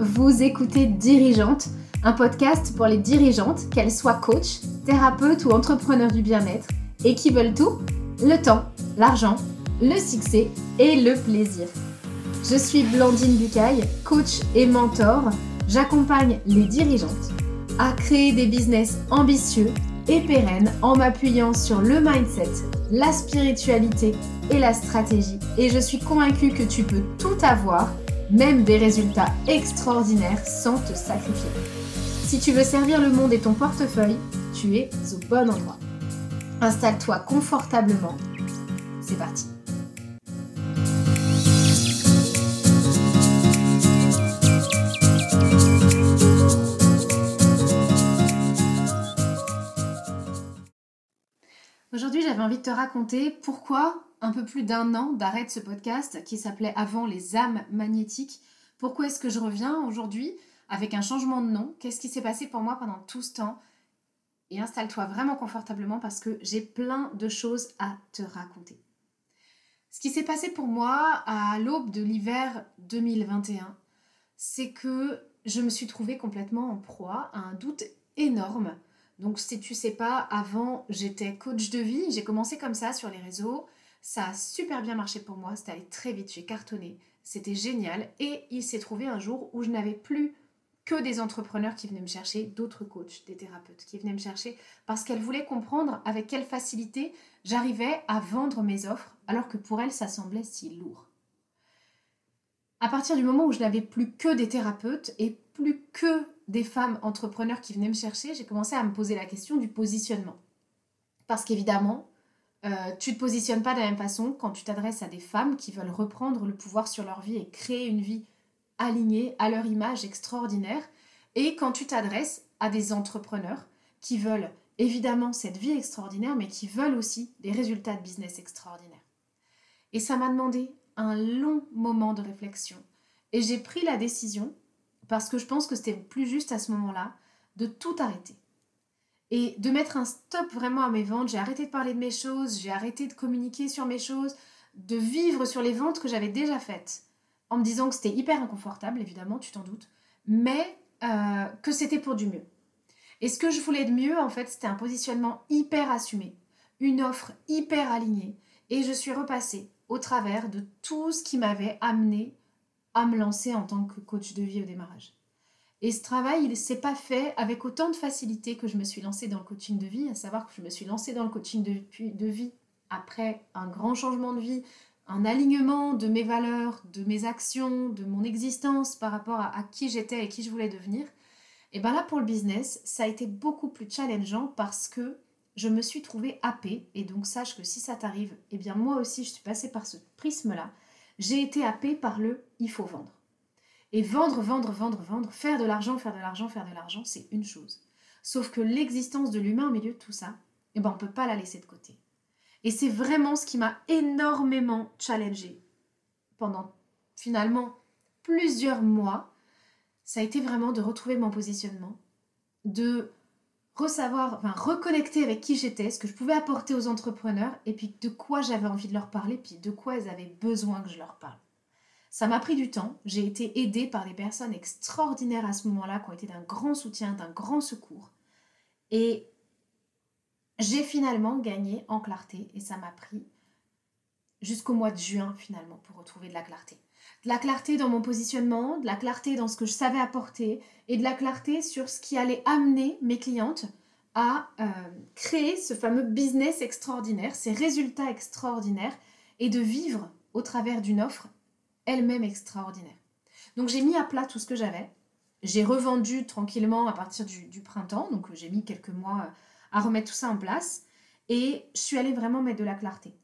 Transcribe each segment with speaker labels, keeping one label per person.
Speaker 1: vous écoutez Dirigeante, un podcast pour les dirigeantes, qu'elles soient coach, thérapeutes ou entrepreneurs du bien-être, et qui veulent tout, le temps, l'argent, le succès et le plaisir. Je suis Blandine Bucaille, coach et mentor. J'accompagne les dirigeantes à créer des business ambitieux et pérennes en m'appuyant sur le mindset, la spiritualité et la stratégie. Et je suis convaincue que tu peux tout avoir même des résultats extraordinaires sans te sacrifier. Si tu veux servir le monde et ton portefeuille, tu es au bon endroit. Installe-toi confortablement. C'est parti. Aujourd'hui, j'avais envie de te raconter pourquoi un peu plus d'un an d'arrêt de ce podcast qui s'appelait avant les âmes magnétiques. Pourquoi est-ce que je reviens aujourd'hui avec un changement de nom? Qu'est-ce qui s'est passé pour moi pendant tout ce temps? Et installe-toi vraiment confortablement parce que j'ai plein de choses à te raconter. Ce qui s'est passé pour moi à l'aube de l'hiver 2021, c'est que je me suis trouvée complètement en proie à un doute énorme. Donc si tu sais pas, avant j'étais coach de vie, j'ai commencé comme ça sur les réseaux. Ça a super bien marché pour moi, c'était allé très vite, j'ai cartonné, c'était génial. Et il s'est trouvé un jour où je n'avais plus que des entrepreneurs qui venaient me chercher, d'autres coachs, des thérapeutes qui venaient me chercher parce qu'elles voulaient comprendre avec quelle facilité j'arrivais à vendre mes offres alors que pour elles ça semblait si lourd. À partir du moment où je n'avais plus que des thérapeutes et plus que des femmes entrepreneurs qui venaient me chercher, j'ai commencé à me poser la question du positionnement. Parce qu'évidemment, euh, tu ne te positionnes pas de la même façon quand tu t'adresses à des femmes qui veulent reprendre le pouvoir sur leur vie et créer une vie alignée à leur image extraordinaire, et quand tu t'adresses à des entrepreneurs qui veulent évidemment cette vie extraordinaire, mais qui veulent aussi des résultats de business extraordinaires. Et ça m'a demandé un long moment de réflexion. Et j'ai pris la décision, parce que je pense que c'était plus juste à ce moment-là, de tout arrêter et de mettre un stop vraiment à mes ventes. J'ai arrêté de parler de mes choses, j'ai arrêté de communiquer sur mes choses, de vivre sur les ventes que j'avais déjà faites, en me disant que c'était hyper inconfortable, évidemment, tu t'en doutes, mais euh, que c'était pour du mieux. Et ce que je voulais de mieux, en fait, c'était un positionnement hyper assumé, une offre hyper alignée, et je suis repassée au travers de tout ce qui m'avait amené à me lancer en tant que coach de vie au démarrage. Et ce travail, il ne s'est pas fait avec autant de facilité que je me suis lancée dans le coaching de vie, à savoir que je me suis lancée dans le coaching de, vie après un grand changement de vie, un alignement de mes valeurs, de mes actions, de mon existence par rapport à, qui j'étais et qui je voulais devenir. Et bien là, pour le business, ça a été beaucoup plus challengeant parce que je me suis trouvée happée. Et donc, sache que si ça t'arrive, eh bien moi aussi, je suis passée par ce prisme-là. J'ai été happée par le il faut vendre. Et vendre, vendre, vendre, vendre, faire de l'argent, faire de l'argent, faire de l'argent, c'est une chose. Sauf que l'existence de l'humain au milieu de tout ça, eh ben, on ne peut pas la laisser de côté. Et c'est vraiment ce qui m'a énormément challengée pendant finalement plusieurs mois. Ça a été vraiment de retrouver mon positionnement, de ressavoir, enfin, reconnecter avec qui j'étais, ce que je pouvais apporter aux entrepreneurs, et puis de quoi j'avais envie de leur parler, puis de quoi ils avaient besoin que je leur parle. Ça m'a pris du temps. J'ai été aidée par des personnes extraordinaires à ce moment-là qui ont été d'un grand soutien, d'un grand secours. Et j'ai finalement gagné en clarté et ça m'a pris jusqu'au mois de juin finalement pour retrouver de la clarté. De la clarté dans mon positionnement, de la clarté dans ce que je savais apporter et de la clarté sur ce qui allait amener mes clientes à euh, créer ce fameux business extraordinaire, ces résultats extraordinaires et de vivre au travers d'une offre elle-même extraordinaire. Donc j'ai mis à plat tout ce que j'avais. J'ai revendu tranquillement à partir du, printemps, donc j'ai mis quelques mois euh, à remettre tout ça en place. Et je suis allée vraiment mettre de la clarté.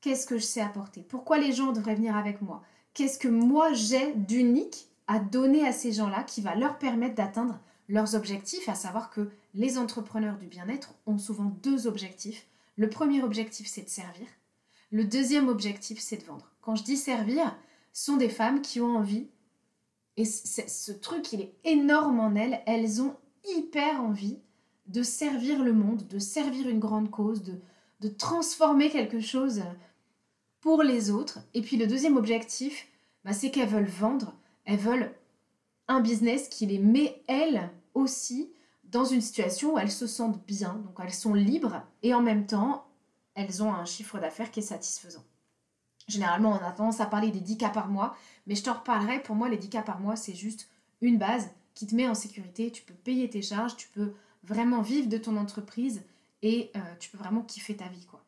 Speaker 1: Qu'est-ce que je sais apporter? Pourquoi les gens devraient venir avec moi? Qu'est-ce que moi j'ai d'unique à donner à ces gens-là qui va leur permettre d'atteindre leurs objectifs, à savoir que les entrepreneurs du bien-être ont souvent deux objectifs. Le premier objectif, c'est de servir. Le deuxième objectif, c'est de vendre. Quand je dis servir, sont des femmes qui ont envie, et ce truc, il est énorme en elles, elles ont hyper envie de servir le monde, de servir une grande cause, de, de transformer quelque chose pour les autres. Et puis le deuxième objectif, bah, c'est qu'elles veulent vendre, elles veulent un business qui les met, elles aussi, dans une situation où elles se sentent bien, donc elles sont libres. Et en même temps, elles ont un chiffre d'affaires qui est satisfaisant. Généralement, on a tendance à parler des 10 cas par mois, mais je t'en reparlerai. Pour moi, les 10 cas par mois, c'est juste une base qui te met en sécurité. Tu peux payer tes charges, tu peux vraiment vivre de ton entreprise et euh, tu peux vraiment kiffer ta vie. quoi.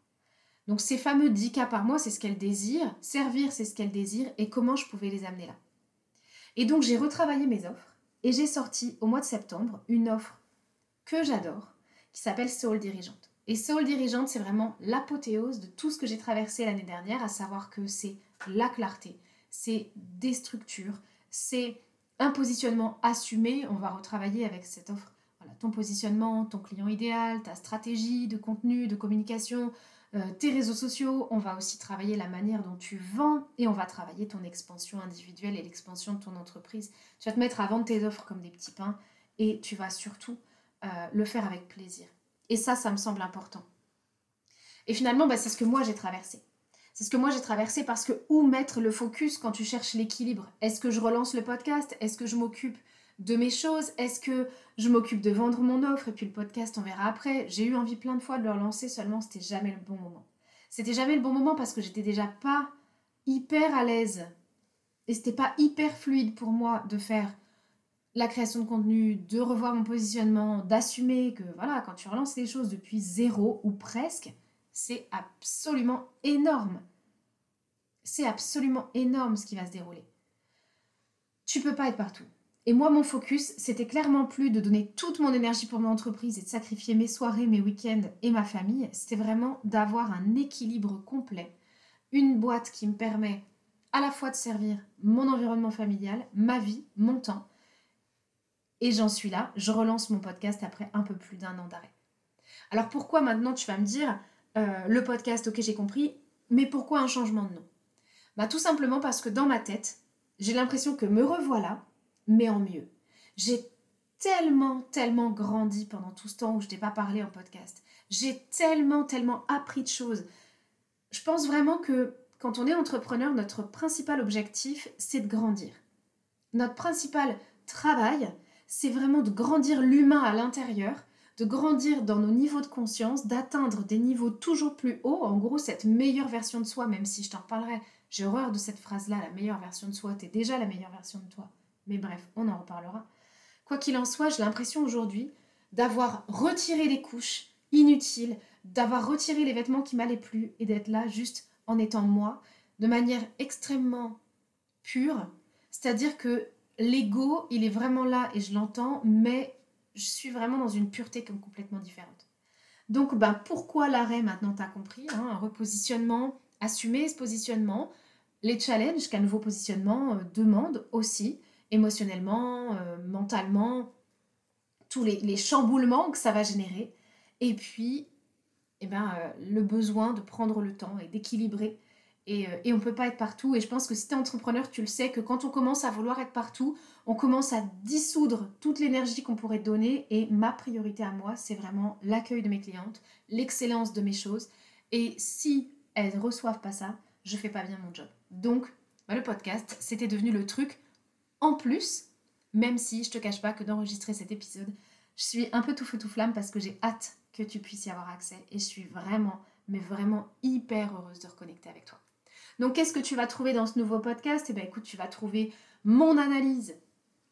Speaker 1: Donc ces fameux 10 cas par mois, c'est ce qu'elle désire. Servir, c'est ce qu'elle désire. Et comment je pouvais les amener là. Et donc j'ai retravaillé mes offres et j'ai sorti au mois de septembre une offre que j'adore qui s'appelle Soul Dirigeante. Et Soul Dirigeante, c'est vraiment l'apothéose de tout ce que j'ai traversé l'année dernière, à savoir que c'est la clarté, c'est des structures, c'est un positionnement assumé. On va retravailler avec cette offre ton positionnement, ton client idéal, ta stratégie de contenu, de communication, euh, tes réseaux sociaux. On va aussi travailler la manière dont tu vends et on va travailler ton expansion individuelle et l'expansion de ton entreprise. Tu vas te mettre à vendre tes offres comme des petits pains et tu vas surtout euh, le faire avec plaisir. Et ça, ça me semble important. Et finalement, bah, c'est ce que moi j'ai traversé. C'est ce que moi j'ai traversé parce que où mettre le focus quand tu cherches l'équilibre? Est-ce que je relance le podcast? Est-ce que je m'occupe de mes choses? Est-ce que je m'occupe de vendre mon offre? Et puis le podcast on verra après J'ai eu envie plein de fois de le relancer, seulement c'était jamais le bon moment. C'était jamais le bon moment parce que j'étais déjà pas hyper à l'aise et c'était pas hyper fluide pour moi de faire la création de contenu, de revoir mon positionnement, d'assumer que voilà, quand tu relances les choses depuis zéro ou presque, c'est absolument énorme. C'est absolument énorme ce qui va se dérouler. Tu peux pas être partout. Et moi, mon focus, c'était clairement plus de donner toute mon énergie pour mon entreprise et de sacrifier mes soirées, mes week-ends et ma famille. C'était vraiment d'avoir un équilibre complet. Une boîte qui me permet à la fois de servir mon environnement familial, ma vie, mon temps. Et j'en suis là. Je relance mon podcast après un peu plus d'un an d'arrêt. Alors pourquoi maintenant tu vas me dire, euh, le podcast, ok j'ai compris, mais pourquoi un changement de nom? Bah, Tout simplement parce que dans ma tête, j'ai l'impression que me revoilà, mais en mieux. J'ai tellement, tellement grandi pendant tout ce temps où je t'ai pas parlé en podcast. J'ai tellement, tellement appris de choses. Je pense vraiment que quand on est entrepreneur, notre principal objectif, c'est de grandir. Notre principal travail, c'est vraiment de grandir l'humain à l'intérieur de grandir dans nos niveaux de conscience, d'atteindre des niveaux toujours plus hauts, en gros cette meilleure version de soi, même si je t'en reparlerai, j'ai horreur de cette phrase-là, la meilleure version de soi, t'es déjà la meilleure version de toi. Mais bref, on en reparlera. Quoi qu'il en soit, j'ai l'impression aujourd'hui d'avoir retiré les couches inutiles, d'avoir retiré les vêtements qui m'allaient plus et d'être là juste en étant moi, de manière extrêmement pure. C'est-à-dire que l'ego, il est vraiment là et je l'entends, mais je suis vraiment dans une pureté comme complètement différente. Donc, ben, pourquoi l'arrêt maintenant, tu as compris hein, Un repositionnement, assumer ce positionnement, les challenges qu'un nouveau positionnement euh, demande aussi, émotionnellement, euh, mentalement, tous les, chamboulements que ça va générer, et puis eh ben, euh, le besoin de prendre le temps et d'équilibrer euh, et, on ne peut pas être partout. Et je pense que si tu es entrepreneur, tu le sais que quand on commence à vouloir être partout, on commence à dissoudre toute l'énergie qu'on pourrait donner. Et ma priorité à moi, c'est vraiment l'accueil de mes clientes, l'excellence de mes choses. Et si elles reçoivent pas ça, je fais pas bien mon job. Donc, bah, le podcast, c'était devenu le truc en plus, même si je te cache pas que d'enregistrer cet épisode, je suis un peu tout feu tout flamme parce que j'ai hâte que tu puisses y avoir accès. Et je suis vraiment, mais vraiment hyper heureuse de reconnecter avec toi. Donc, qu'est-ce que tu vas trouver dans ce nouveau podcast? Eh bien, écoute, tu vas trouver mon analyse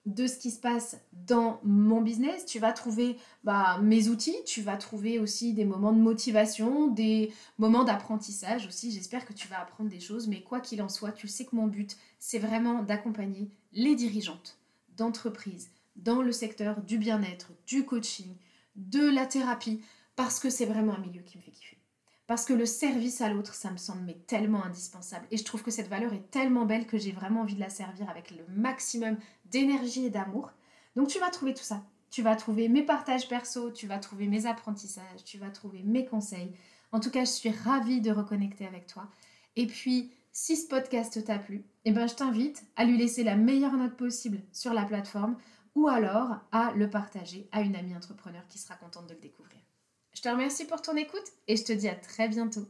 Speaker 1: de ce qui se passe dans mon business. Tu vas trouver bah, mes outils, tu vas trouver aussi des moments de motivation, des moments d'apprentissage aussi. J'espère que tu vas apprendre des choses, mais quoi qu'il en soit, tu sais que mon but, c'est vraiment d'accompagner les dirigeantes d'entreprises dans le secteur du bien-être, du coaching, de la thérapie, parce que c'est vraiment un milieu qui me fait kiffer. Parce que le service à l'autre, ça me semble tellement indispensable. Et je trouve que cette valeur est tellement belle que j'ai vraiment envie de la servir avec le maximum d'énergie et d'amour. Donc tu vas trouver tout ça. Tu vas trouver mes partages perso, tu vas trouver mes apprentissages, tu vas trouver mes conseils. En tout cas, je suis ravie de reconnecter avec toi. Et puis, si ce podcast t'a plu, eh ben, je t'invite à lui laisser la meilleure note possible sur la plateforme ou alors à le partager à une amie entrepreneur qui sera contente de le découvrir. Je te remercie pour ton écoute et je te dis à très bientôt.